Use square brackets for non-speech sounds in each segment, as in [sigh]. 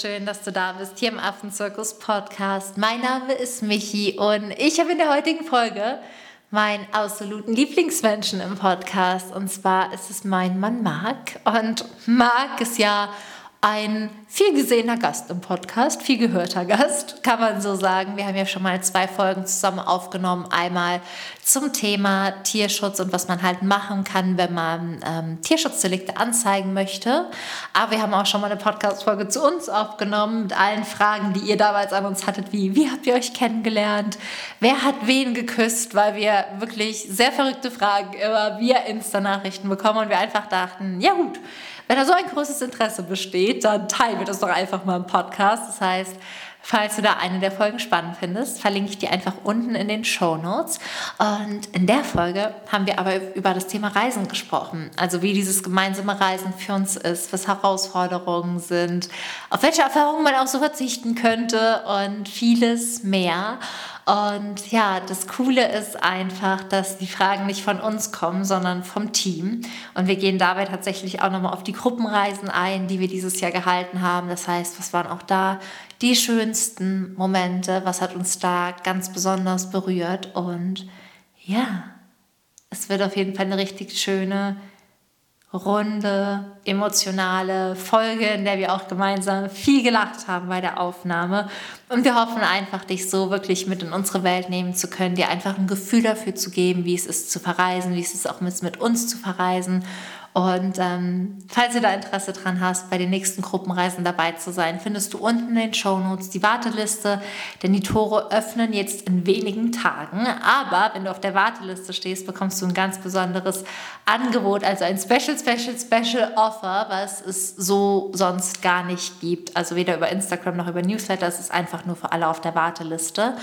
schön, dass du da bist hier im Affenzirkus Podcast. Mein Name ist Michi und ich habe in der heutigen Folge meinen absoluten Lieblingsmenschen im Podcast. Und zwar ist es mein Mann Marc. Und Marc ist ja ein viel gesehener Gast im Podcast, viel gehörter Gast, kann man so sagen. Wir haben ja schon mal zwei Folgen zusammen aufgenommen. Einmal zum Thema Tierschutz und was man halt machen kann, wenn man ähm, Tierschutzdelikte anzeigen möchte. Aber wir haben auch schon mal eine Podcast-Folge zu uns aufgenommen mit allen Fragen, die ihr damals an uns hattet, wie, wie habt ihr euch kennengelernt? Wer hat wen geküsst? Weil wir wirklich sehr verrückte Fragen immer via Insta-Nachrichten bekommen und wir einfach dachten, ja gut, wenn da so ein großes Interesse besteht, dann teilen wir das doch einfach mal im Podcast. Das heißt, Falls du da eine der Folgen spannend findest, verlinke ich die einfach unten in den Show Notes. Und in der Folge haben wir aber über das Thema Reisen gesprochen. Also wie dieses gemeinsame Reisen für uns ist, was Herausforderungen sind, auf welche Erfahrungen man auch so verzichten könnte und vieles mehr. Und ja, das Coole ist einfach, dass die Fragen nicht von uns kommen, sondern vom Team. Und wir gehen dabei tatsächlich auch nochmal auf die Gruppenreisen ein, die wir dieses Jahr gehalten haben. Das heißt, was waren auch da die schönsten Momente? Was hat uns da ganz besonders berührt? Und ja, es wird auf jeden Fall eine richtig schöne runde, emotionale Folge, in der wir auch gemeinsam viel gelacht haben bei der Aufnahme. Und wir hoffen einfach, dich so wirklich mit in unsere Welt nehmen zu können, dir einfach ein Gefühl dafür zu geben, wie es ist zu verreisen, wie es ist auch mit, mit uns zu verreisen und ähm, falls du da Interesse dran hast, bei den nächsten Gruppenreisen dabei zu sein, findest du unten in den Show Notes die Warteliste, denn die Tore öffnen jetzt in wenigen Tagen. Aber wenn du auf der Warteliste stehst, bekommst du ein ganz besonderes Angebot, also ein Special, Special, Special Offer, was es so sonst gar nicht gibt. Also weder über Instagram noch über Newsletter, es ist einfach nur für alle auf der Warteliste.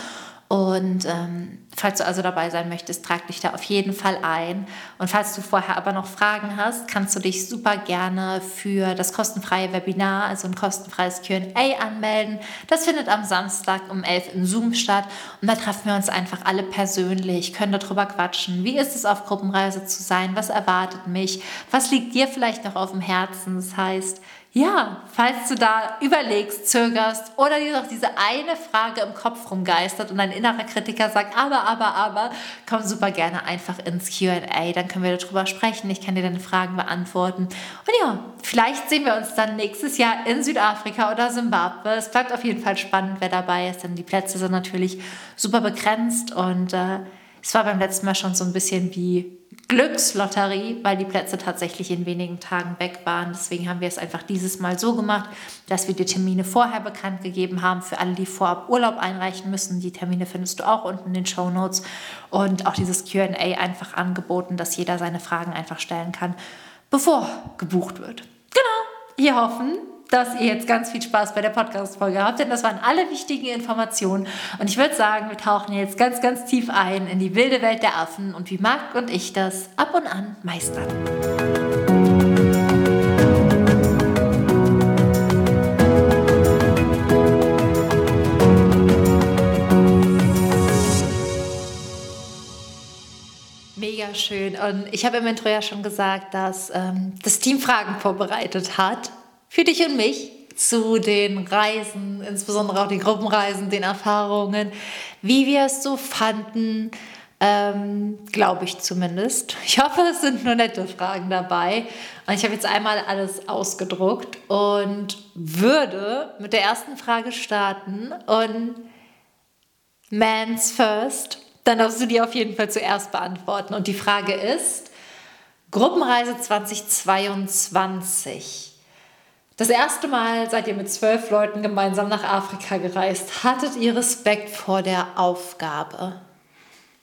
Und ähm, falls du also dabei sein möchtest, trag dich da auf jeden Fall ein. Und falls du vorher aber noch Fragen hast, kannst du dich super gerne für das kostenfreie Webinar, also ein kostenfreies QA anmelden. Das findet am Samstag um 11 in Zoom statt. Und da treffen wir uns einfach alle persönlich, können darüber quatschen. Wie ist es, auf Gruppenreise zu sein? Was erwartet mich? Was liegt dir vielleicht noch auf dem Herzen? Das heißt, ja, falls du da überlegst, zögerst oder dir noch diese eine Frage im Kopf rumgeistert und dein innerer Kritiker sagt, aber, aber, aber, komm super gerne einfach ins QA, dann können wir darüber sprechen. Ich kann dir deine Fragen beantworten. Und ja, vielleicht sehen wir uns dann nächstes Jahr in Südafrika oder Simbabwe. Es bleibt auf jeden Fall spannend, wer dabei ist, denn die Plätze sind natürlich super begrenzt und äh, es war beim letzten Mal schon so ein bisschen wie Glückslotterie, weil die Plätze tatsächlich in wenigen Tagen weg waren. Deswegen haben wir es einfach dieses Mal so gemacht, dass wir die Termine vorher bekannt gegeben haben für alle, die vorab Urlaub einreichen müssen. Die Termine findest du auch unten in den Show Notes und auch dieses QA einfach angeboten, dass jeder seine Fragen einfach stellen kann, bevor gebucht wird. Genau, wir hoffen, dass ihr jetzt ganz viel Spaß bei der Podcast-Folge habt, denn das waren alle wichtigen Informationen. Und ich würde sagen, wir tauchen jetzt ganz, ganz tief ein in die wilde Welt der Affen und wie Marc und ich das ab und an meistern. Mega schön. Und ich habe im Intro ja schon gesagt, dass ähm, das Team Fragen vorbereitet hat für dich und mich zu den Reisen, insbesondere auch die Gruppenreisen, den Erfahrungen, wie wir es so fanden, ähm, glaube ich zumindest. Ich hoffe, es sind nur nette Fragen dabei. Und ich habe jetzt einmal alles ausgedruckt und würde mit der ersten Frage starten. Und Man's First, dann darfst du die auf jeden Fall zuerst beantworten. Und die Frage ist, Gruppenreise 2022. Das erste Mal seid ihr mit zwölf Leuten gemeinsam nach Afrika gereist. Hattet ihr Respekt vor der Aufgabe?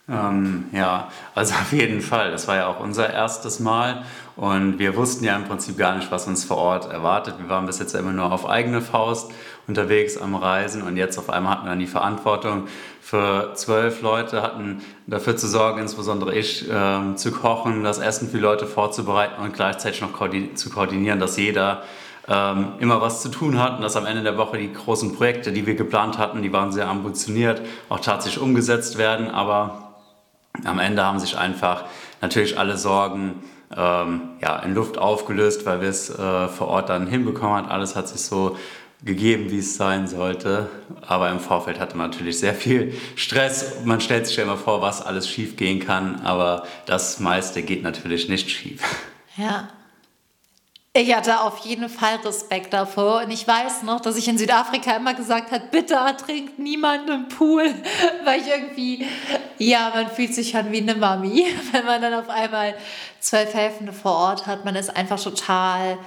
Ähm, ja, also [laughs] auf jeden Fall. Das war ja auch unser erstes Mal und wir wussten ja im Prinzip gar nicht, was uns vor Ort erwartet. Wir waren bis jetzt immer nur auf eigene Faust unterwegs am Reisen und jetzt auf einmal hatten wir dann die Verantwortung für zwölf Leute, hatten dafür zu sorgen, insbesondere ich, äh, zu kochen, das Essen für die Leute vorzubereiten und gleichzeitig noch zu koordinieren, dass jeder ähm, immer was zu tun hatten, dass am Ende der Woche die großen Projekte, die wir geplant hatten, die waren sehr ambitioniert, auch tatsächlich umgesetzt werden. Aber am Ende haben sich einfach natürlich alle Sorgen ähm, ja, in Luft aufgelöst, weil wir es äh, vor Ort dann hinbekommen haben. Alles hat sich so gegeben, wie es sein sollte. Aber im Vorfeld hatte man natürlich sehr viel Stress. Man stellt sich ja immer vor, was alles schief gehen kann, aber das meiste geht natürlich nicht schief. Ja. Ich hatte auf jeden Fall Respekt davor und ich weiß noch, dass ich in Südafrika immer gesagt habe, bitte ertrinkt niemand im Pool, [laughs] weil ich irgendwie, ja, man fühlt sich schon wie eine Mami, [laughs] wenn man dann auf einmal zwölf Helfende vor Ort hat. Man ist einfach total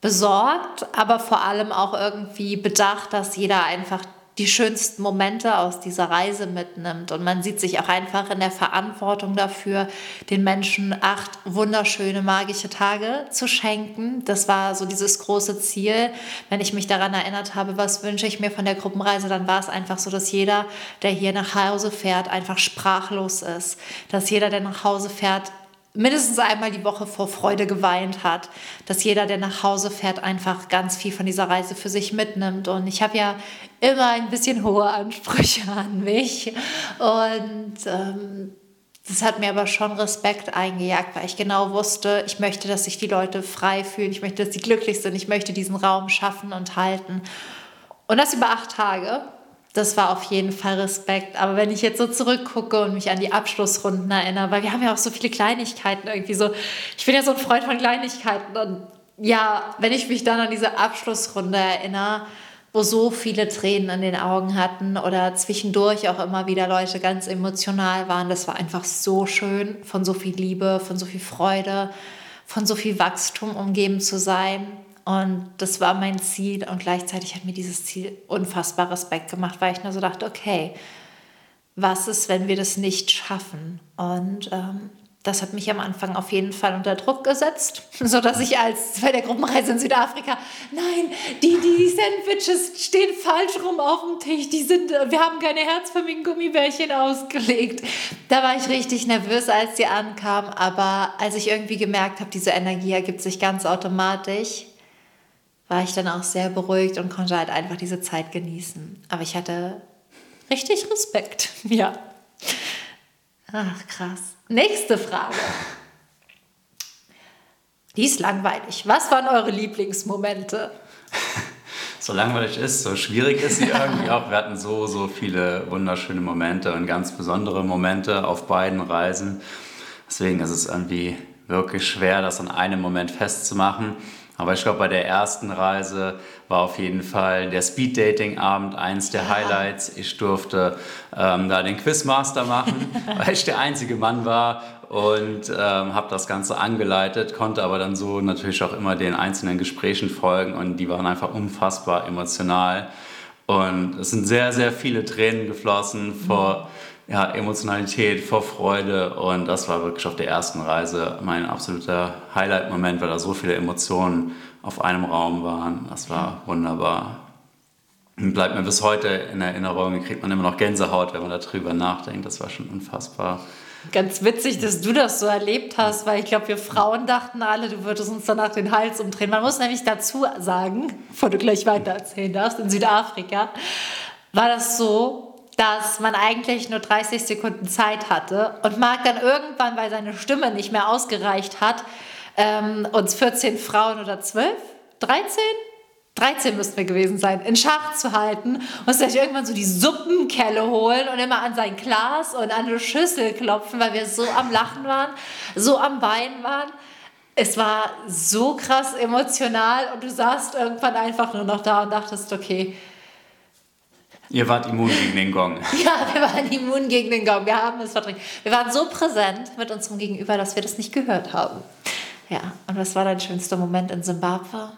besorgt, aber vor allem auch irgendwie bedacht, dass jeder einfach die schönsten Momente aus dieser Reise mitnimmt. Und man sieht sich auch einfach in der Verantwortung dafür, den Menschen acht wunderschöne, magische Tage zu schenken. Das war so dieses große Ziel. Wenn ich mich daran erinnert habe, was wünsche ich mir von der Gruppenreise, dann war es einfach so, dass jeder, der hier nach Hause fährt, einfach sprachlos ist. Dass jeder, der nach Hause fährt, mindestens einmal die Woche vor Freude geweint hat, dass jeder, der nach Hause fährt, einfach ganz viel von dieser Reise für sich mitnimmt. Und ich habe ja immer ein bisschen hohe Ansprüche [laughs] an mich. Und ähm, das hat mir aber schon Respekt eingejagt, weil ich genau wusste, ich möchte, dass sich die Leute frei fühlen, ich möchte, dass sie glücklich sind, ich möchte diesen Raum schaffen und halten. Und das über acht Tage das war auf jeden Fall Respekt. Aber wenn ich jetzt so zurückgucke und mich an die Abschlussrunden erinnere, weil wir haben ja auch so viele Kleinigkeiten irgendwie so. Ich bin ja so ein Freund von Kleinigkeiten. Und ja, wenn ich mich dann an diese Abschlussrunde erinnere, wo so viele Tränen in den Augen hatten oder zwischendurch auch immer wieder Leute ganz emotional waren, das war einfach so schön, von so viel Liebe, von so viel Freude, von so viel Wachstum umgeben zu sein. Und das war mein Ziel und gleichzeitig hat mir dieses Ziel unfassbar Respekt gemacht, weil ich nur so dachte, okay, was ist, wenn wir das nicht schaffen? Und ähm, das hat mich am Anfang auf jeden Fall unter Druck gesetzt, [laughs] sodass ich als bei der Gruppenreise in Südafrika, nein, die, die Sandwiches stehen falsch rum auf dem Tisch, die sind, wir haben keine herzförmigen Gummibärchen ausgelegt. Da war ich richtig nervös, als sie ankamen, aber als ich irgendwie gemerkt habe, diese Energie ergibt sich ganz automatisch, war ich dann auch sehr beruhigt und konnte halt einfach diese Zeit genießen. Aber ich hatte richtig Respekt. [laughs] Ja. Ach, krass. Nächste Frage. Die ist langweilig. Was waren eure Lieblingsmomente? [laughs] so langweilig ist, so schwierig ist sie irgendwie auch. Wir hatten so, so viele wunderschöne Momente und ganz besondere Momente auf beiden Reisen. Deswegen ist es irgendwie wirklich schwer, das an einem Moment festzumachen. Aber ich glaube, bei der ersten Reise war auf jeden Fall der Speed-Dating-Abend eins der Highlights. Ich durfte ähm, da den Quizmaster machen, [laughs] weil ich der einzige Mann war und ähm, habe das Ganze angeleitet, konnte aber dann so natürlich auch immer den einzelnen Gesprächen folgen und die waren einfach unfassbar emotional. Und es sind sehr, sehr viele Tränen geflossen vor ja, Emotionalität, vor Freude und das war wirklich auf der ersten Reise mein absoluter Highlight-Moment, weil da so viele Emotionen auf einem Raum waren. Das war wunderbar. Und bleibt mir bis heute in Erinnerung, kriegt man immer noch Gänsehaut, wenn man darüber nachdenkt. Das war schon unfassbar. Ganz witzig, dass du das so erlebt hast, weil ich glaube, wir Frauen dachten alle, du würdest uns danach den Hals umdrehen. Man muss nämlich dazu sagen, bevor du gleich weiter erzählen darfst, in Südafrika war das so, dass man eigentlich nur 30 Sekunden Zeit hatte und Marc dann irgendwann, weil seine Stimme nicht mehr ausgereicht hat, ähm, uns 14 Frauen oder 12, 13? 13 müssten wir gewesen sein, in Schach zu halten und sich irgendwann so die Suppenkelle holen und immer an sein Glas und an eine Schüssel klopfen, weil wir so am Lachen waren, so am Weinen waren. Es war so krass emotional und du saßt irgendwann einfach nur noch da und dachtest, okay, Ihr wart immun gegen den Gong. [laughs] ja, wir waren immun gegen den Gong. Wir haben es verdrängt. Wir waren so präsent mit unserem Gegenüber, dass wir das nicht gehört haben. Ja, und was war dein schönster Moment in Simbabwe?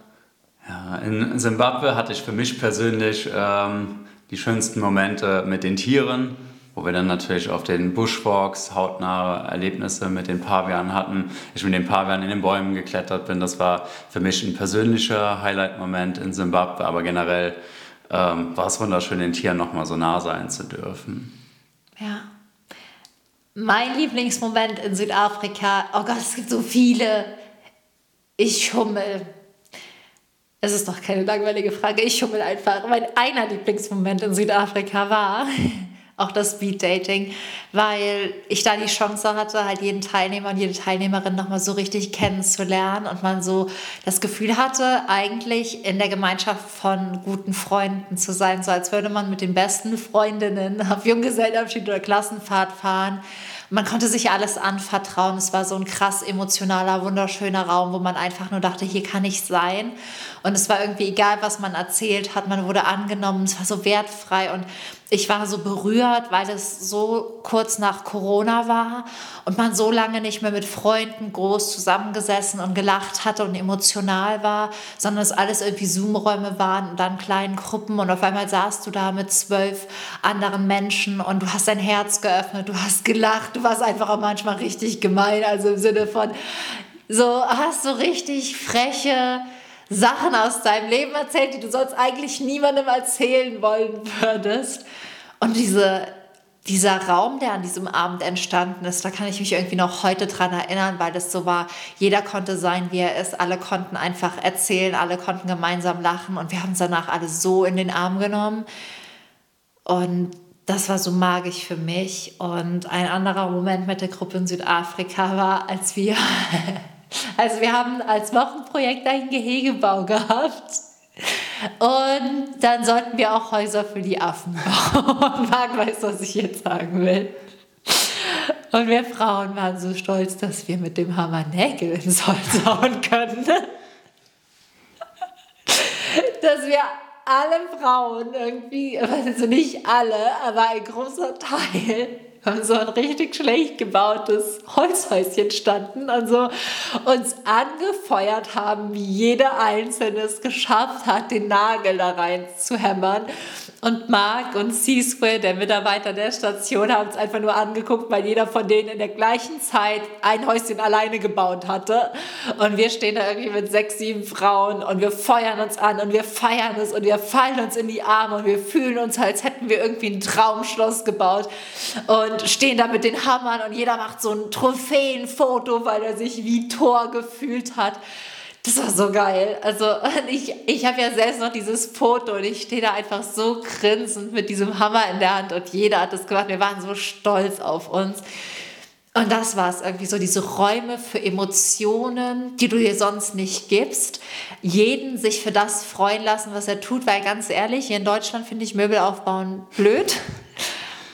Ja, in Simbabwe hatte ich für mich persönlich ähm, die schönsten Momente mit den Tieren, wo wir dann natürlich auf den Bushwalks hautnahe Erlebnisse mit den Pavianen hatten. Ich mit den Pavianen in den Bäumen geklettert bin. Das war für mich ein persönlicher Highlight-Moment in Simbabwe, aber generell ähm, war es wunderschön, den Tieren nochmal so nah sein zu dürfen. Ja. Mein Lieblingsmoment in Südafrika, oh Gott, es gibt so viele. Ich schummel. Es ist doch keine langweilige Frage, ich schummel einfach. Mein einer Lieblingsmoment in Südafrika war, auch das Speed Dating, weil ich da die Chance hatte, halt jeden Teilnehmer und jede Teilnehmerin nochmal so richtig kennenzulernen und man so das Gefühl hatte, eigentlich in der Gemeinschaft von guten Freunden zu sein, so als würde man mit den besten Freundinnen [laughs] auf Junggesellenabschied oder Klassenfahrt fahren man konnte sich alles anvertrauen. Es war so ein krass emotionaler, wunderschöner Raum, wo man einfach nur dachte, hier kann ich sein. Und es war irgendwie egal, was man erzählt hat, man wurde angenommen, es war so wertfrei und ich war so berührt, weil es so kurz nach Corona war und man so lange nicht mehr mit Freunden groß zusammengesessen und gelacht hatte und emotional war, sondern es alles irgendwie Zoom-Räume waren und dann kleinen Gruppen und auf einmal saßt du da mit zwölf anderen Menschen und du hast dein Herz geöffnet, du hast gelacht, du warst einfach auch manchmal richtig gemein, also im Sinne von so hast du richtig freche Sachen aus deinem Leben erzählt, die du sonst eigentlich niemandem erzählen wollen würdest. Und diese, dieser Raum, der an diesem Abend entstanden ist, da kann ich mich irgendwie noch heute dran erinnern, weil es so war, jeder konnte sein, wie er ist, alle konnten einfach erzählen, alle konnten gemeinsam lachen und wir haben es danach alle so in den Arm genommen. Und das war so magisch für mich. Und ein anderer Moment mit der Gruppe in Südafrika war, als wir Also wir haben als Wochenprojekt einen Gehegebau gehabt. Und dann sollten wir auch Häuser für die Affen bauen. [laughs] Marc weiß, was ich jetzt sagen will. Und wir Frauen waren so stolz, dass wir mit dem Hammer Nägel ins Holz hauen können. Dass wir alle Frauen irgendwie, also nicht alle, aber ein großer Teil so ein richtig schlecht gebautes Holzhäuschen standen und so uns angefeuert haben, wie jeder Einzelne es geschafft hat, den Nagel da rein zu hämmern. Und Mark und C-Square, der Mitarbeiter der Station, haben es einfach nur angeguckt, weil jeder von denen in der gleichen Zeit ein Häuschen alleine gebaut hatte. Und wir stehen da irgendwie mit sechs, sieben Frauen und wir feuern uns an und wir feiern es und wir fallen uns in die Arme und wir fühlen uns, als hätten wir irgendwie ein Traumschloss gebaut und stehen da mit den Hammern und jeder macht so ein Trophäenfoto, weil er sich wie Tor gefühlt hat. Das war so geil. Also [laughs] ich, ich habe ja selbst noch dieses Foto und ich stehe da einfach so grinsend mit diesem Hammer in der Hand und jeder hat das gemacht. Wir waren so stolz auf uns. Und das war es irgendwie so, diese Räume für Emotionen, die du dir sonst nicht gibst. Jeden sich für das freuen lassen, was er tut, weil ganz ehrlich, hier in Deutschland finde ich Möbel aufbauen blöd.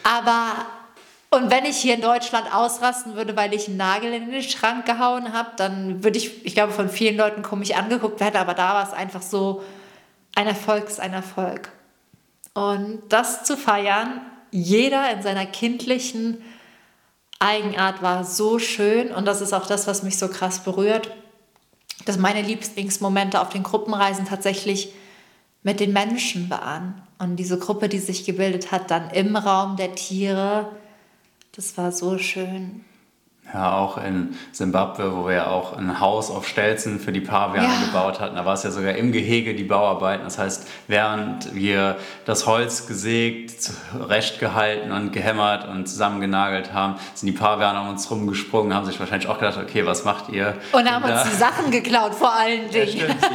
Aber und wenn ich hier in Deutschland ausrasten würde, weil ich einen Nagel in den Schrank gehauen habe, dann würde ich, ich glaube, von vielen Leuten komisch angeguckt werden, aber da war es einfach so, ein Erfolg ist ein Erfolg. Und das zu feiern, jeder in seiner kindlichen Eigenart war so schön und das ist auch das, was mich so krass berührt, dass meine Lieblingsmomente auf den Gruppenreisen tatsächlich mit den Menschen waren. Und diese Gruppe, die sich gebildet hat, dann im Raum der Tiere, das war so schön. Ja, auch in Simbabwe, wo wir ja auch ein Haus auf Stelzen für die Paviane ja. gebaut hatten. Da war es ja sogar im Gehege die Bauarbeiten. Das heißt, während wir das Holz gesägt, zurechtgehalten und gehämmert und zusammengenagelt haben, sind die Paviane um uns rumgesprungen, haben sich wahrscheinlich auch gedacht, okay, was macht ihr? Und haben uns die Sachen geklaut, vor allen Dingen. Ja, stimmt.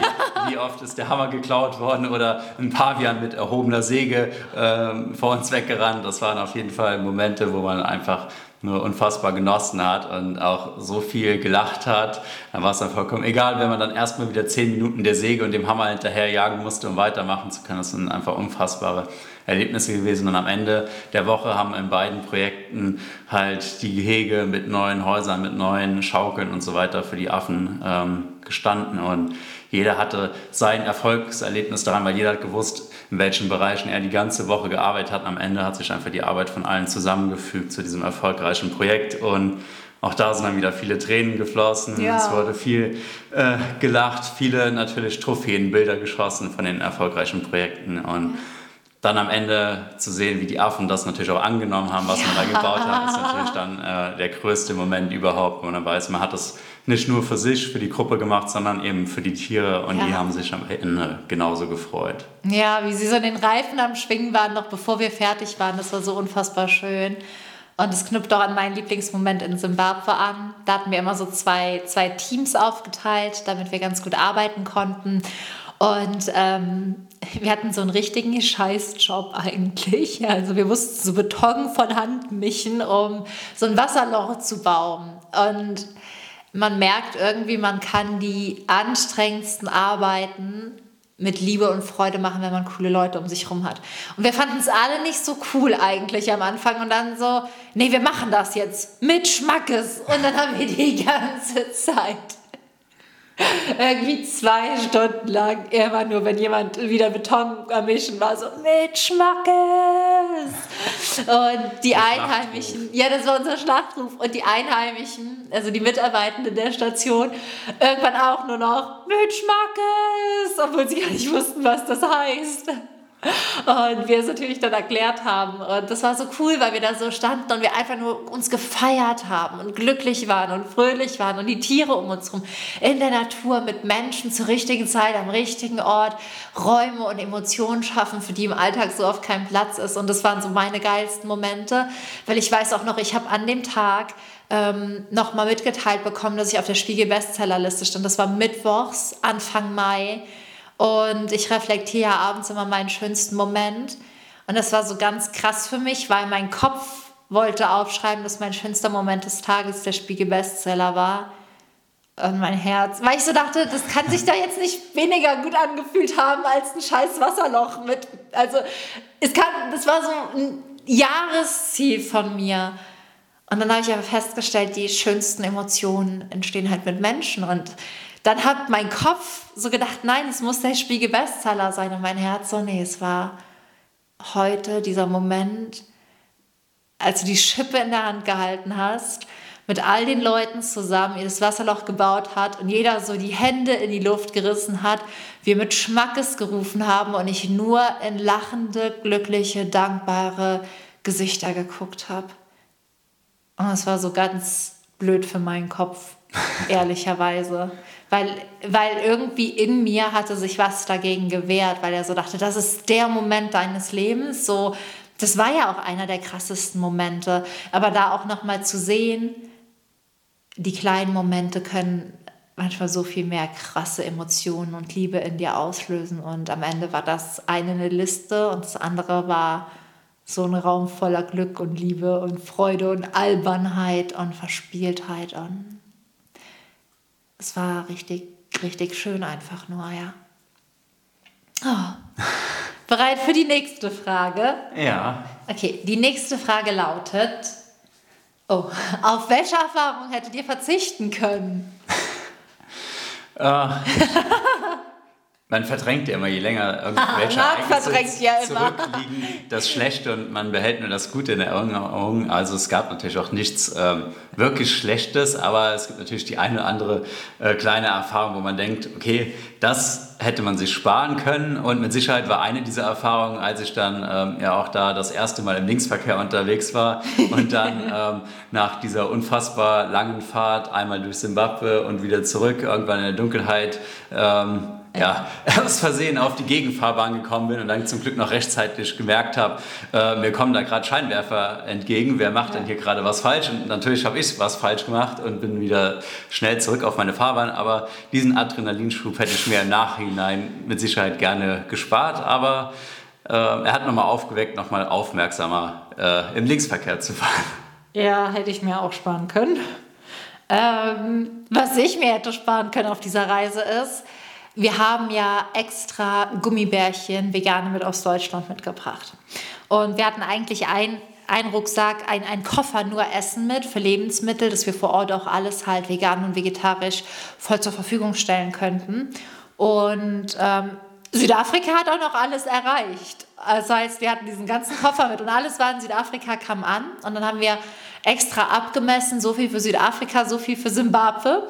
Wie, oft ist der Hammer geklaut worden oder ein Pavian mit erhobener Säge äh, vor uns weggerannt. Das waren auf jeden Fall Momente, wo man einfach nur unfassbar genossen hat und auch so viel gelacht hat. Dann war es dann vollkommen egal, wenn man dann erstmal wieder zehn Minuten der Säge und dem Hammer hinterher jagen musste, um weitermachen zu können. Das sind einfach unfassbare Erlebnisse gewesen. Und am Ende der Woche haben in beiden Projekten halt die Gehege mit neuen Häusern, mit neuen Schaukeln und so weiter für die Affen ähm, gestanden. Und jeder hatte sein Erfolgserlebnis daran, weil jeder hat gewusst, in welchen Bereichen er die ganze Woche gearbeitet hat. Am Ende hat sich einfach die Arbeit von allen zusammengefügt zu diesem erfolgreichen Projekt und auch da sind dann wieder viele Tränen geflossen. Ja. Es wurde viel äh, gelacht, viele natürlich Trophäenbilder geschossen von den erfolgreichen Projekten und dann am Ende zu sehen, wie die Affen das natürlich auch angenommen haben, was ja. man da gebaut hat, ist natürlich dann äh, der größte Moment überhaupt, wo man weiß, man hat das nicht nur für sich, für die Gruppe gemacht, sondern eben für die Tiere und ja. die haben sich am Ende genauso gefreut. Ja, wie sie so den Reifen am Schwingen waren, noch bevor wir fertig waren, das war so unfassbar schön. Und es knüpft auch an meinen Lieblingsmoment in Simbabwe an. Da hatten wir immer so zwei, zwei Teams aufgeteilt, damit wir ganz gut arbeiten konnten. Und ähm, wir hatten so einen richtigen Scheißjob eigentlich. Also wir mussten so Beton von Hand mischen, um so ein Wasserloch zu bauen. Und man merkt irgendwie, man kann die anstrengendsten Arbeiten mit Liebe und Freude machen, wenn man coole Leute um sich herum hat. Und wir fanden es alle nicht so cool eigentlich am Anfang und dann so, nee, wir machen das jetzt mit Schmackes. Und dann haben wir die [laughs] ganze Zeit irgendwie zwei Stunden lang immer nur, wenn jemand wieder Beton am Mischen war, so mit Schmackes. Und die Einheimischen, ja, das war unser Schlachtruf. Und die Einheimischen, also die Mitarbeitenden der Station, irgendwann auch nur noch mit Schmackes, obwohl sie gar nicht wussten, was das heißt. Und wir es natürlich dann erklärt haben. Und das war so cool, weil wir da so standen und wir einfach nur uns gefeiert haben und glücklich waren und fröhlich waren und die Tiere um uns herum in der Natur mit Menschen zur richtigen Zeit am richtigen Ort Räume und Emotionen schaffen, für die im Alltag so oft kein Platz ist. Und das waren so meine geilsten Momente, weil ich weiß auch noch, ich habe an dem Tag ähm, nochmal mitgeteilt bekommen, dass ich auf der Spiegel-Bestsellerliste stand. Das war mittwochs, Anfang Mai. Und ich reflektiere abends immer meinen schönsten Moment. Und das war so ganz krass für mich, weil mein Kopf wollte aufschreiben, dass mein schönster Moment des Tages der Spiegel-Bestseller war. Und mein Herz, weil ich so dachte, das kann sich da jetzt nicht weniger gut angefühlt haben als ein scheiß Wasserloch mit. Also, es kann, das war so ein Jahresziel von mir. Und dann habe ich aber festgestellt, die schönsten Emotionen entstehen halt mit Menschen. Und dann hat mein Kopf so gedacht, nein, es muss der Spiegel-Bestseller sein. Und mein Herz so, nee, es war heute dieser Moment, als du die Schippe in der Hand gehalten hast, mit all den Leuten zusammen ihr das Wasserloch gebaut hat und jeder so die Hände in die Luft gerissen hat, wir mit Schmackes gerufen haben und ich nur in lachende, glückliche, dankbare Gesichter geguckt habe. Und es war so ganz blöd für meinen Kopf, ehrlicherweise weil, weil irgendwie in mir hatte sich was dagegen gewehrt, weil er so dachte, das ist der Moment deines Lebens. So, das war ja auch einer der krassesten Momente. Aber da auch noch mal zu sehen, die kleinen Momente können manchmal so viel mehr krasse Emotionen und Liebe in dir auslösen. Und am Ende war das eine eine Liste und das andere war so ein Raum voller Glück und Liebe und Freude und Albernheit und Verspieltheit und es war richtig, richtig schön einfach nur, ja. Oh. [laughs] Bereit für die nächste Frage? Ja. Okay, die nächste Frage lautet: Oh, auf welche Erfahrung hättet ihr verzichten können? [laughs] äh, man verdrängt ja immer, je länger [laughs] irgendwelche Ereignisse ja zurückliegen, das Schlechte und man behält nur das Gute in Erinnerung. Also es gab natürlich auch nichts ähm, wirklich Schlechtes, aber es gibt natürlich die eine oder andere äh, kleine Erfahrung, wo man denkt, okay, das hätte man sich sparen können und mit Sicherheit war eine dieser Erfahrungen, als ich dann ähm, ja auch da das erste Mal im Linksverkehr unterwegs war und dann [laughs] ähm, nach dieser unfassbar langen Fahrt einmal durch Simbabwe und wieder zurück, irgendwann in der Dunkelheit, ähm, ja, [laughs] aus Versehen auf die Gegenfahrbahn gekommen bin und dann zum Glück noch rechtzeitig gemerkt habe, äh, mir kommen da gerade Scheinwerfer entgegen, wer macht denn hier gerade was falsch? Und natürlich habe ich was falsch gemacht und bin wieder schnell zurück auf meine Fahrbahn, aber diesen Adrenalinschub hätte ich mir im Nachhinein mit Sicherheit gerne gespart, aber äh, er hat nochmal aufgeweckt, nochmal aufmerksamer äh, im Linksverkehr zu fahren. Ja, hätte ich mir auch sparen können. Ähm, was ich mir hätte sparen können auf dieser Reise ist, wir haben ja extra Gummibärchen vegane mit aus Deutschland mitgebracht. Und wir hatten eigentlich ein ein Rucksack, ein, ein Koffer nur Essen mit für Lebensmittel, dass wir vor Ort auch alles halt vegan und vegetarisch voll zur Verfügung stellen könnten. Und ähm, Südafrika hat auch noch alles erreicht. Das heißt, wir hatten diesen ganzen Koffer mit und alles war in Südafrika, kam an. Und dann haben wir extra abgemessen, so viel für Südafrika, so viel für Simbabwe.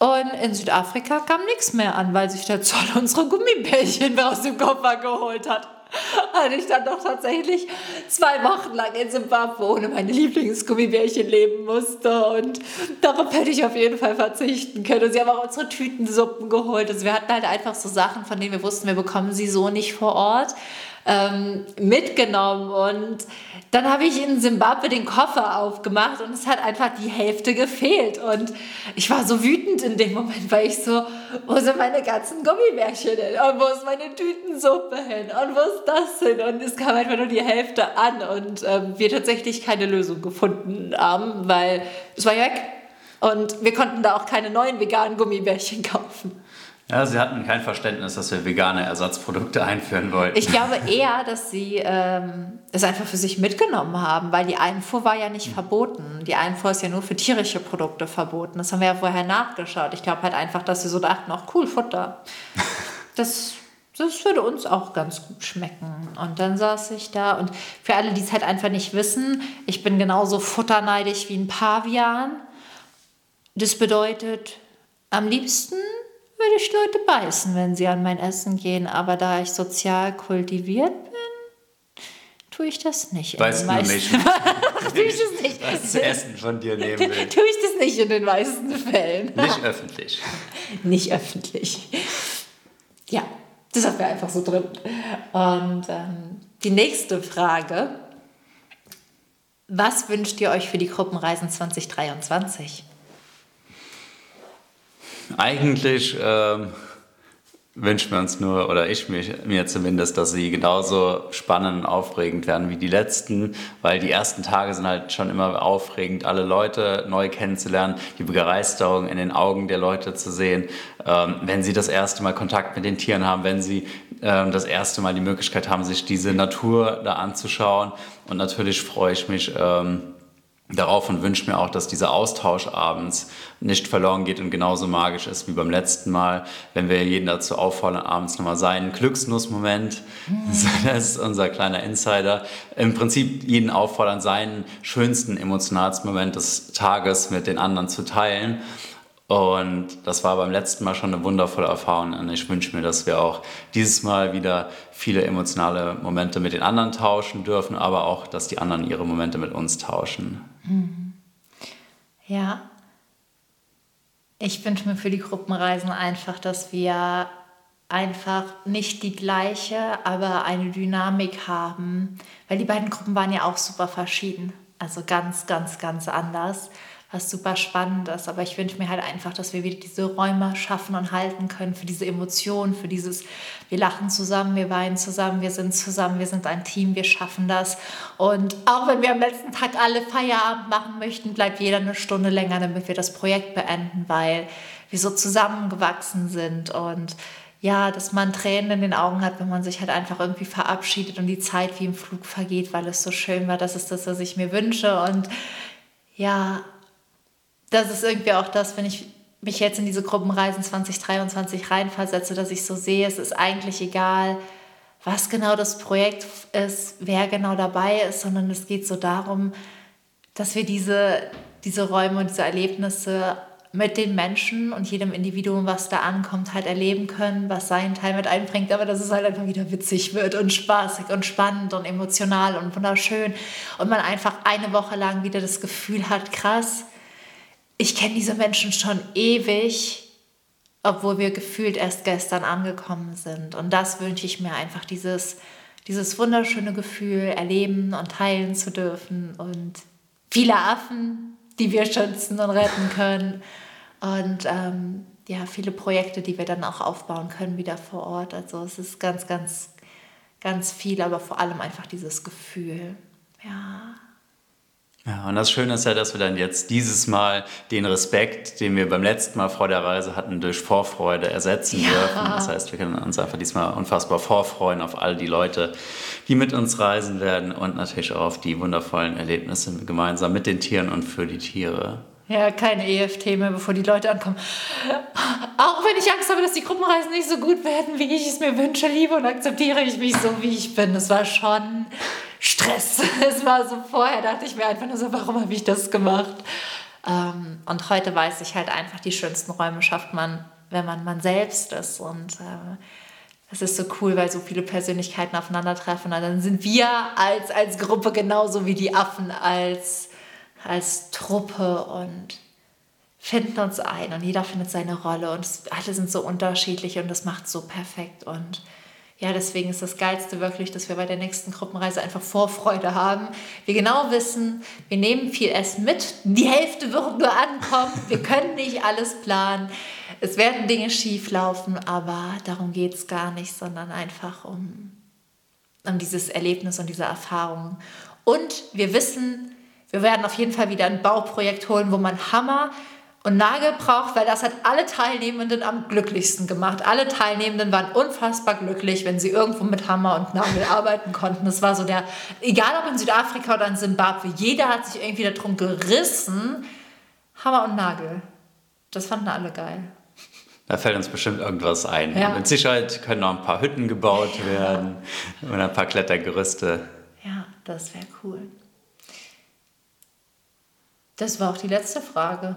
Und in Südafrika kam nichts mehr an, weil sich der Zoll [laughs] unsere Gummibärchen aus dem Koffer geholt hat. Und ich dann doch tatsächlich zwei Wochen lang in Zimbabwe ohne meine Lieblingsgummibärchen leben musste. Und darauf hätte ich auf jeden Fall verzichten können. Und sie haben auch unsere Tütensuppen geholt. Also wir hatten halt einfach so Sachen, von denen wir wussten, wir bekommen sie so nicht vor Ort, ähm, mitgenommen. Und dann habe ich in Simbabwe den Koffer aufgemacht und es hat einfach die Hälfte gefehlt. Und ich war so wütend in dem Moment, weil ich so, wo sind meine ganzen Gummibärchen hin? Und wo ist meine Tütensuppe hin? Und wo ist das hin? Und es kam einfach nur die Hälfte an und ähm, wir tatsächlich keine Lösung gefunden haben, weil es war ja weg. Und wir konnten da auch keine neuen veganen Gummibärchen kaufen. Ja, sie hatten kein Verständnis, dass wir vegane Ersatzprodukte [laughs] einführen wollten. Ich glaube eher, dass sie ähm, es einfach für sich mitgenommen haben, weil die Einfuhr war ja nicht mhm. verboten. Die Einfuhr ist ja nur für tierische Produkte verboten. Das haben wir ja vorher nachgeschaut. Ich glaube halt einfach, dass sie so dachten, auch cool, Futter. [laughs] Das, das würde uns auch ganz gut schmecken. Und dann saß ich da und für alle, die es halt einfach nicht wissen, ich bin genauso futterneidig wie ein Pavian. Das bedeutet, am liebsten würde ich Leute beißen, wenn sie an mein Essen gehen. Aber da ich sozial kultiviert bin, tue ich das nicht. Weißt du nicht? [laughs] tue ich das nicht. [laughs] Was zu essen von dir nehmen will. tue ich das nicht in den meisten Fällen. Nicht öffentlich. [laughs] nicht öffentlich. Ja, das haben wir einfach so drin. Und ähm, die nächste Frage. Was wünscht ihr euch für die Gruppenreisen 2023? Eigentlich ähm, wünschen wir uns nur, oder ich mich, mir zumindest, dass sie genauso spannend und aufregend werden wie die letzten, weil die ersten Tage sind halt schon immer aufregend, alle Leute neu kennenzulernen, die Begeisterung in den Augen der Leute zu sehen, ähm, wenn sie das erste Mal Kontakt mit den Tieren haben, wenn sie ähm, das erste Mal die Möglichkeit haben, sich diese Natur da anzuschauen. Und natürlich freue ich mich, ähm, darauf und wünsche mir auch, dass dieser Austausch abends nicht verloren geht und genauso magisch ist wie beim letzten Mal, wenn wir jeden dazu auffordern, abends nochmal seinen Glücksnussmoment, [laughs] das ist unser kleiner Insider, im Prinzip jeden auffordern, seinen schönsten Emotionalsmoment des Tages mit den anderen zu teilen und das war beim letzten Mal schon eine wundervolle Erfahrung. Und ich wünsche mir, dass wir auch dieses Mal wieder viele emotionale Momente mit den anderen tauschen dürfen, aber auch, dass die anderen ihre Momente mit uns tauschen. Mhm. Ja. Ich wünsche mir für die Gruppenreisen einfach, dass wir einfach nicht die gleiche, aber eine Dynamik haben, weil die beiden Gruppen waren ja auch super verschieden. Also ganz, ganz, ganz anders was super spannend ist. Aber ich wünsche mir halt einfach, dass wir wieder diese Räume schaffen und halten können für diese Emotionen, für dieses, wir lachen zusammen, wir weinen zusammen, wir sind zusammen, wir sind ein Team, wir schaffen das. Und auch wenn wir am letzten Tag alle Feierabend machen möchten, bleibt jeder eine Stunde länger, damit wir das Projekt beenden, weil wir so zusammengewachsen sind und ja, dass man Tränen in den Augen hat, wenn man sich halt einfach irgendwie verabschiedet und die Zeit wie im Flug vergeht, weil es so schön war. Das ist das, was ich mir wünsche. Und ja, das ist irgendwie auch das, wenn ich mich jetzt in diese Gruppenreisen 2023 reinversetze, dass ich so sehe, es ist eigentlich egal, was genau das Projekt ist, wer genau dabei ist, sondern es geht so darum, dass wir diese, diese Räume und diese Erlebnisse mit den Menschen und jedem Individuum, was da ankommt, halt erleben können, was seinen Teil mit einbringt, aber dass es halt einfach wieder witzig wird und spaßig und spannend und emotional und wunderschön. Und man einfach eine Woche lang wieder das Gefühl hat, krass, ich kenne diese Menschen schon ewig, obwohl wir gefühlt erst gestern angekommen sind. Und das wünsche ich mir einfach, dieses, dieses wunderschöne Gefühl erleben und teilen zu dürfen und viele Affen, die wir schützen und retten können und ähm, ja, viele Projekte, die wir dann auch aufbauen können wieder vor Ort. Also es ist ganz, ganz, ganz viel, aber vor allem einfach dieses Gefühl. Ja. Und das Schöne ist ja, dass wir dann jetzt dieses Mal den Respekt, den wir beim letzten Mal vor der Reise hatten, durch Vorfreude ersetzen ja. dürfen. Das heißt, wir können uns einfach diesmal unfassbar vorfreuen auf all die Leute, die mit uns reisen werden und natürlich auch auf die wundervollen Erlebnisse gemeinsam mit den Tieren und für die Tiere. Ja, keine EFT mehr, bevor die Leute ankommen. Auch wenn ich Angst habe, dass die Gruppenreisen nicht so gut werden, wie ich es mir wünsche, liebe und akzeptiere ich mich so, wie ich bin. Das war schon Stress. [laughs] Es war so vorher, dachte ich mir einfach nur so, warum habe ich das gemacht? Ähm, und heute weiß ich halt einfach, die schönsten Räume schafft man, wenn man man selbst ist. Und äh, das ist so cool, weil so viele Persönlichkeiten aufeinandertreffen. Und dann sind wir als, als Gruppe genauso wie die Affen als als Truppe und finden uns ein und jeder findet seine Rolle und alle sind so unterschiedlich und das macht so perfekt und ja, deswegen ist das Geilste wirklich, dass wir bei der nächsten Gruppenreise einfach Vorfreude haben. Wir genau wissen, wir nehmen viel Essen mit. Die Hälfte wird nur ankommen. Wir können nicht alles planen. Es werden Dinge schief laufen, aber darum geht es gar nicht, sondern einfach um, um dieses Erlebnis und diese Erfahrung. Und wir wissen, wir werden auf jeden Fall wieder ein Bauprojekt holen, wo man Hammer und Nagel braucht, weil das hat alle Teilnehmenden am glücklichsten gemacht. Alle Teilnehmenden waren unfassbar glücklich, wenn sie irgendwo mit Hammer und Nagel [laughs] arbeiten konnten. Das war so der, egal ob in Südafrika oder in Simbabwe, jeder hat sich irgendwie darum gerissen, Hammer und Nagel. Das fanden alle geil. Da fällt uns bestimmt irgendwas ein. Ja. Mit Sicherheit können noch ein paar Hütten gebaut ja. werden und ein paar Klettergerüste. Ja, das wäre cool. Das war auch die letzte Frage.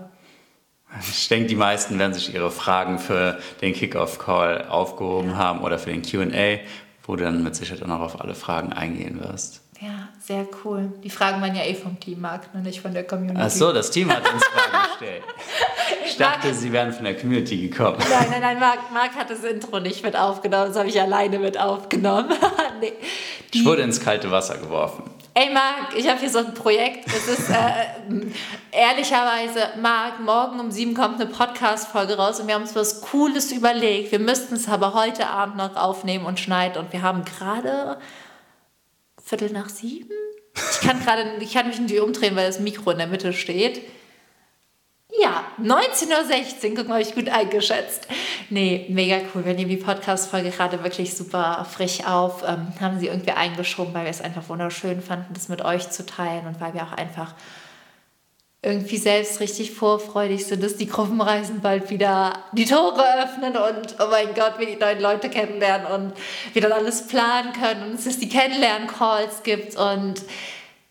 Ich denke, die meisten werden sich ihre Fragen für den Kickoff-Call aufgehoben haben oder für den QA, wo du dann mit Sicherheit auch noch auf alle Fragen eingehen wirst. Ja, sehr cool. Die Fragen waren ja eh vom Team, Marc, ne, nicht von der Community. Ach so, das Team hat uns Fragen [laughs] gestellt. Ich dachte, Marc, sie wären von der Community gekommen. Nein, nein, nein, Marc, Marc hat das Intro nicht mit aufgenommen, das habe ich alleine mit aufgenommen. [laughs] nee. Ich wurde ins kalte Wasser geworfen. Ey Marc, ich habe hier so ein Projekt. Es ist äh, ehrlicherweise, Marc, morgen um sieben kommt eine Podcast-Folge raus und wir haben uns was Cooles überlegt. Wir müssten es aber heute Abend noch aufnehmen und schneiden und wir haben gerade Viertel nach sieben. Ich kann gerade, ich kann mich nicht umdrehen, weil das Mikro in der Mitte steht. Ja, 19.16 Uhr, guck mal, habe ich gut eingeschätzt. Nee, mega cool. Wir nehmen die Podcast-Folge gerade wirklich super frisch auf. Ähm, haben sie irgendwie eingeschoben, weil wir es einfach wunderschön fanden, das mit euch zu teilen und weil wir auch einfach irgendwie selbst richtig vorfreudig sind, dass die Gruppenreisen bald wieder die Tore öffnen und oh mein Gott, wir die neuen Leute kennenlernen und wir dann alles planen können und es die Kennenlernen-Calls gibt und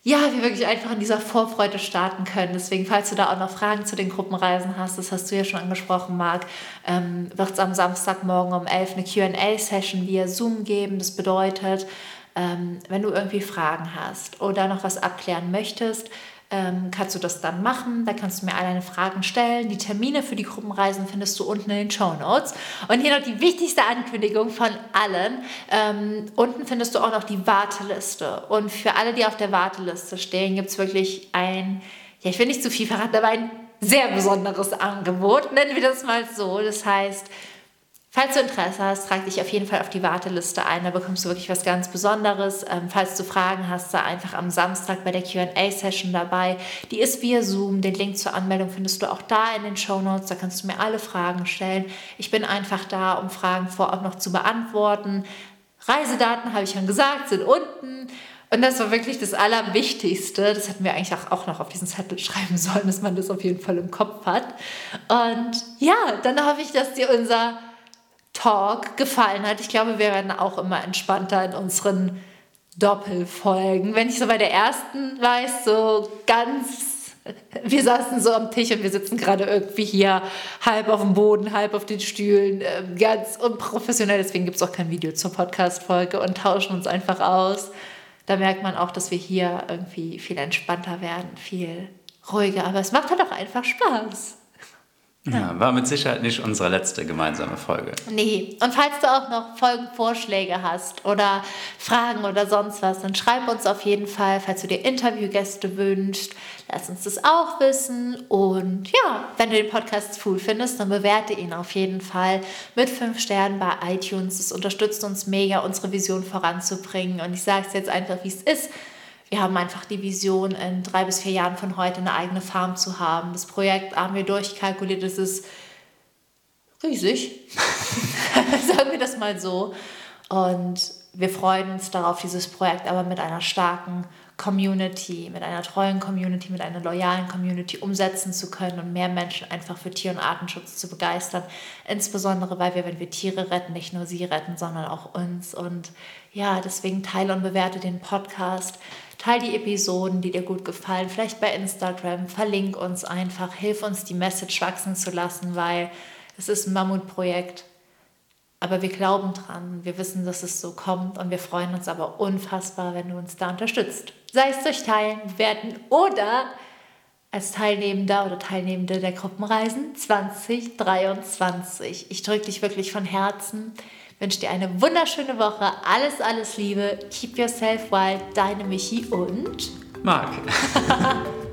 ja, wir wirklich einfach in dieser Vorfreude starten können. Deswegen, falls du da auch noch Fragen zu den Gruppenreisen hast, das hast du ja schon angesprochen, Marc, ähm, wird es am Samstagmorgen um 11 eine QA-Session via Zoom geben. Das bedeutet, ähm, wenn du irgendwie Fragen hast oder noch was abklären möchtest, ähm, kannst du das dann machen. Da kannst du mir all deine Fragen stellen. Die Termine für die Gruppenreisen findest du unten in den Show Notes. Und hier noch die wichtigste Ankündigung von allen. Ähm, unten findest du auch noch die Warteliste. Und für alle, die auf der Warteliste stehen, gibt es wirklich ein, ja, ich will nicht zu viel verraten, aber ein sehr besonderes Angebot. Nennen wir das mal so. Das heißt, Falls du Interesse hast, trag dich auf jeden Fall auf die Warteliste ein. Da bekommst du wirklich was ganz Besonderes. Ähm, falls du Fragen hast, sei einfach am Samstag bei der QA-Session dabei. Die ist via Zoom. Den Link zur Anmeldung findest du auch da in den Show Notes. Da kannst du mir alle Fragen stellen. Ich bin einfach da, um Fragen vorab noch zu beantworten. Reisedaten, habe ich schon gesagt, sind unten. Und das war wirklich das Allerwichtigste. Das hätten wir eigentlich auch noch auf diesen Zettel schreiben sollen, dass man das auf jeden Fall im Kopf hat. Und ja, dann hoffe ich, dass dir unser Talk gefallen hat. Ich glaube, wir werden auch immer entspannter in unseren Doppelfolgen. Wenn ich so bei der ersten weiß, so ganz, wir saßen so am Tisch und wir sitzen gerade irgendwie hier halb auf dem Boden, halb auf den Stühlen, ähm, ganz unprofessionell. Deswegen gibt es auch kein Video zur Podcast-Folge und tauschen uns einfach aus. Da merkt man auch, dass wir hier irgendwie viel entspannter werden, viel ruhiger. Aber es macht halt auch einfach Spaß. Ja, war mit Sicherheit nicht unsere letzte gemeinsame Folge. Nee, und falls du auch noch Folgenvorschläge hast oder Fragen oder sonst was, dann schreib uns auf jeden Fall, falls du dir Interviewgäste wünschst, lass uns das auch wissen. Und ja, wenn du den Podcast cool findest, dann bewerte ihn auf jeden Fall mit fünf Sternen bei iTunes. Das unterstützt uns mega, unsere Vision voranzubringen. Und ich sage es jetzt einfach, wie es ist wir haben einfach die Vision, in drei bis vier Jahren von heute eine eigene Farm zu haben. Das Projekt haben wir durchkalkuliert, es ist riesig, [laughs] sagen wir das mal so. Und wir freuen uns darauf, dieses Projekt aber mit einer starken Community, mit einer treuen Community, mit einer loyalen Community umsetzen zu können und mehr Menschen einfach für Tier- und Artenschutz zu begeistern. Insbesondere, weil wir, wenn wir Tiere retten, nicht nur sie retten, sondern auch uns. Und ja, deswegen teile und bewerte den Podcast. Teil die Episoden, die dir gut gefallen, vielleicht bei Instagram, verlink uns einfach, hilf uns die Message wachsen zu lassen, weil es ist ein Mammutprojekt. Aber wir glauben dran, wir wissen, dass es so kommt und wir freuen uns aber unfassbar, wenn du uns da unterstützt. Sei es durch Teilen, Bewerten oder als Teilnehmender oder Teilnehmende der Gruppenreisen 2023. Ich drücke dich wirklich von Herzen. Wünsche dir eine wunderschöne Woche. Alles, alles Liebe. Keep yourself wild. Deine Michi und Marc. [laughs]